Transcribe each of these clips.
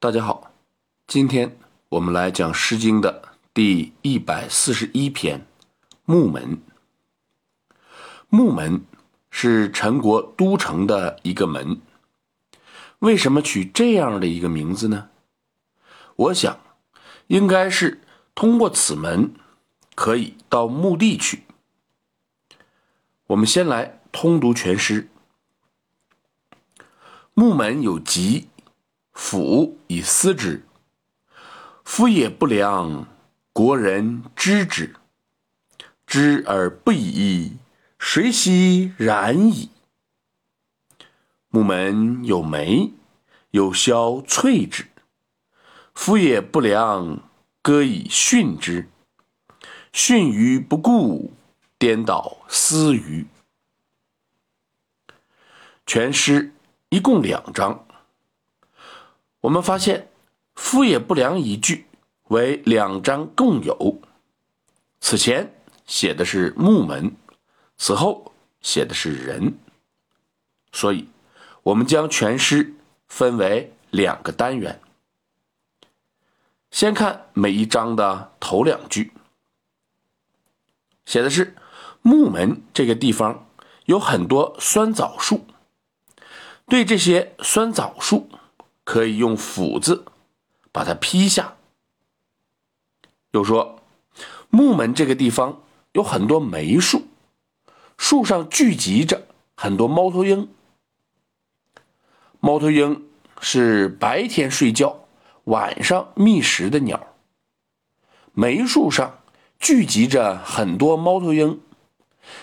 大家好，今天我们来讲《诗经》的第一百四十一篇《木门》。木门是陈国都城的一个门，为什么取这样的一个名字呢？我想，应该是通过此门可以到墓地去。我们先来通读全诗：木门有吉。夫以思之，夫也不良，国人知之。知而不已，谁悉然矣？木门有梅，有萧翠之。夫也不良，歌以训之。训于不顾，颠倒思于。全诗一共两章。我们发现“夫也不良”一句为两章共有，此前写的是木门，此后写的是人，所以我们将全诗分为两个单元。先看每一章的头两句，写的是木门这个地方有很多酸枣树，对这些酸枣树。可以用斧子把它劈下。又说，木门这个地方有很多梅树，树上聚集着很多猫头鹰。猫头鹰是白天睡觉、晚上觅食的鸟。梅树上聚集着很多猫头鹰，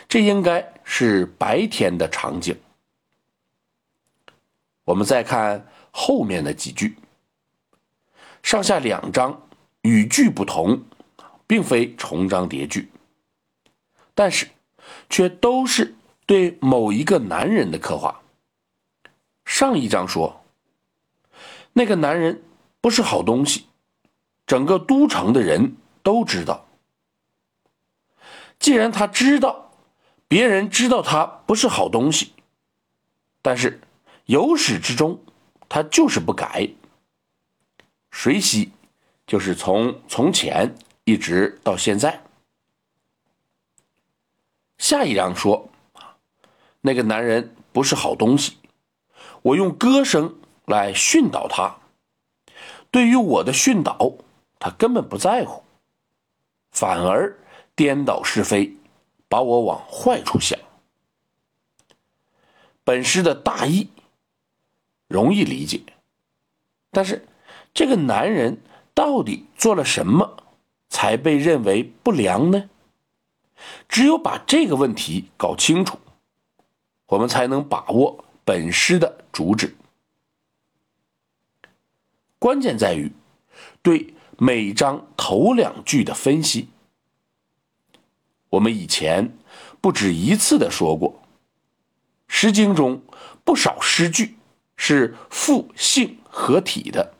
这应该是白天的场景。我们再看。后面的几句，上下两章语句不同，并非重章叠句，但是却都是对某一个男人的刻画。上一章说，那个男人不是好东西，整个都城的人都知道。既然他知道，别人知道他不是好东西，但是由始至终。他就是不改，谁惜？就是从从前一直到现在。下一章说，那个男人不是好东西，我用歌声来训导他。对于我的训导，他根本不在乎，反而颠倒是非，把我往坏处想。本诗的大意。容易理解，但是这个男人到底做了什么，才被认为不良呢？只有把这个问题搞清楚，我们才能把握本诗的主旨。关键在于对每章头两句的分析。我们以前不止一次的说过，《诗经》中不少诗句。是复性合体的，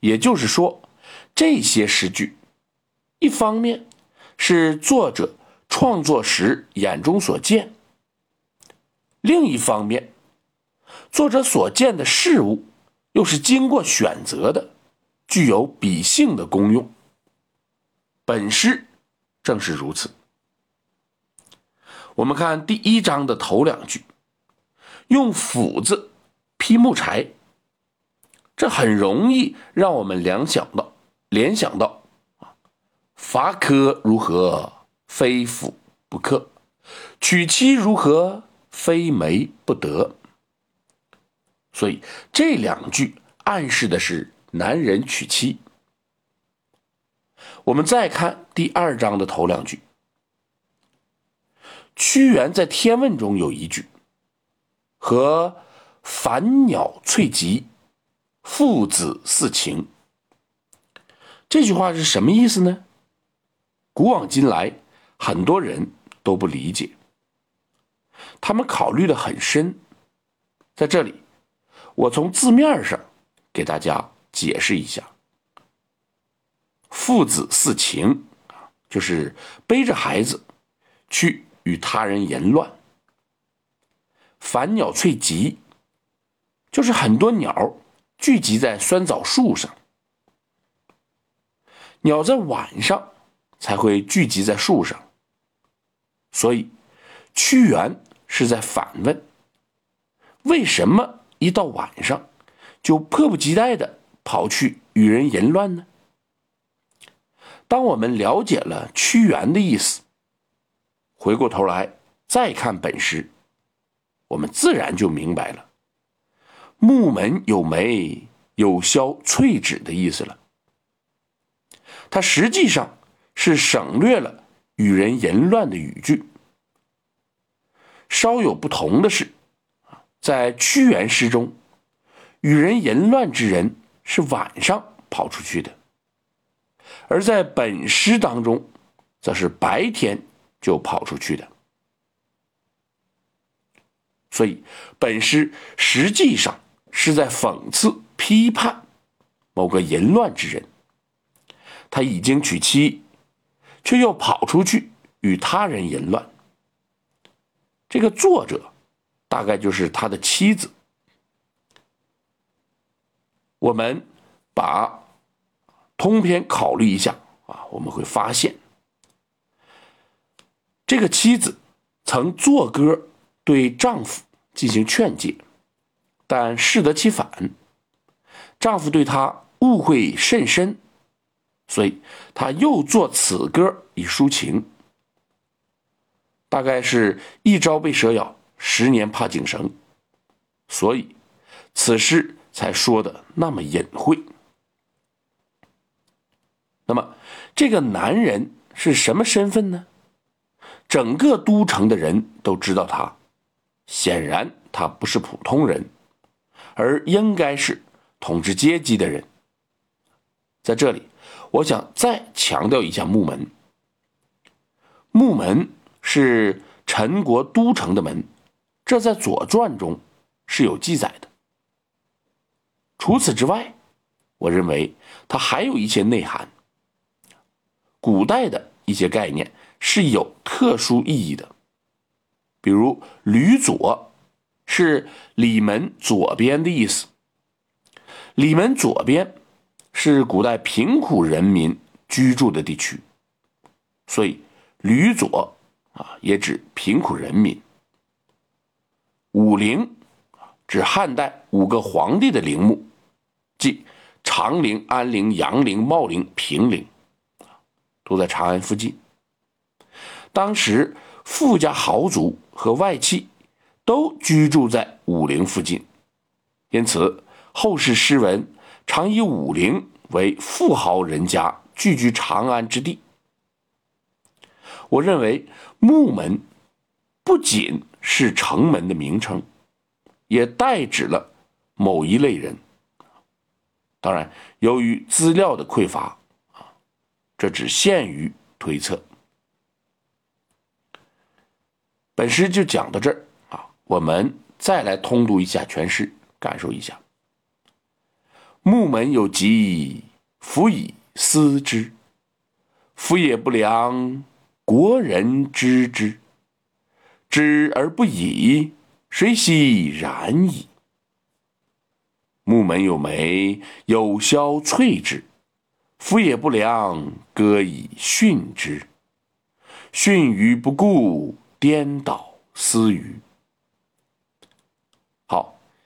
也就是说，这些诗句，一方面是作者创作时眼中所见，另一方面，作者所见的事物又是经过选择的，具有比性的功用。本诗正是如此。我们看第一章的头两句，用斧子。劈木柴，这很容易让我们联想到，联想到啊，伐柯如何，非斧不可；娶妻如何，非媒不得。所以这两句暗示的是男人娶妻。我们再看第二章的头两句，屈原在《天问》中有一句和。凡鸟翠集，父子似情。这句话是什么意思呢？古往今来，很多人都不理解，他们考虑的很深。在这里，我从字面上给大家解释一下：父子似情就是背着孩子去与他人淫乱；凡鸟翠集。就是很多鸟聚集在酸枣树上，鸟在晚上才会聚集在树上。所以，屈原是在反问：为什么一到晚上就迫不及待的跑去与人淫乱呢？当我们了解了屈原的意思，回过头来再看本诗，我们自然就明白了“木门有梅，有萧翠纸”的意思了。它实际上是省略了与人淫乱的语句。稍有不同的是，在屈原诗中，与人淫乱之人是晚上跑出去的。而在本诗当中，则是白天就跑出去的，所以本诗实际上是在讽刺、批判某个淫乱之人。他已经娶妻，却又跑出去与他人淫乱。这个作者大概就是他的妻子。我们把。通篇考虑一下啊，我们会发现，这个妻子曾作歌对丈夫进行劝诫，但适得其反，丈夫对她误会甚深，所以她又作此歌以抒情。大概是一朝被蛇咬，十年怕井绳，所以此诗才说的那么隐晦。那么，这个男人是什么身份呢？整个都城的人都知道他，显然他不是普通人，而应该是统治阶级的人。在这里，我想再强调一下木门。木门是陈国都城的门，这在《左传》中是有记载的。除此之外，我认为它还有一些内涵。古代的一些概念是有特殊意义的，比如“吕左”是里门左边的意思。里门左边是古代贫苦人民居住的地区，所以“吕左”啊也指贫苦人民。五陵指汉代五个皇帝的陵墓，即长陵、安陵、阳陵、茂陵、平陵。都在长安附近。当时富家豪族和外戚都居住在武陵附近，因此后世诗文常以武陵为富豪人家聚居长安之地。我认为木门不仅是城门的名称，也代指了某一类人。当然，由于资料的匮乏啊。这只限于推测。本诗就讲到这儿，我们再来通读一下全诗，感受一下。木门有疾，夫以思之。夫也不良，国人知之。知而不已，谁悉然矣？木门有梅，有萧翠之。夫也不良，歌以训之。训于不顾，颠倒思于。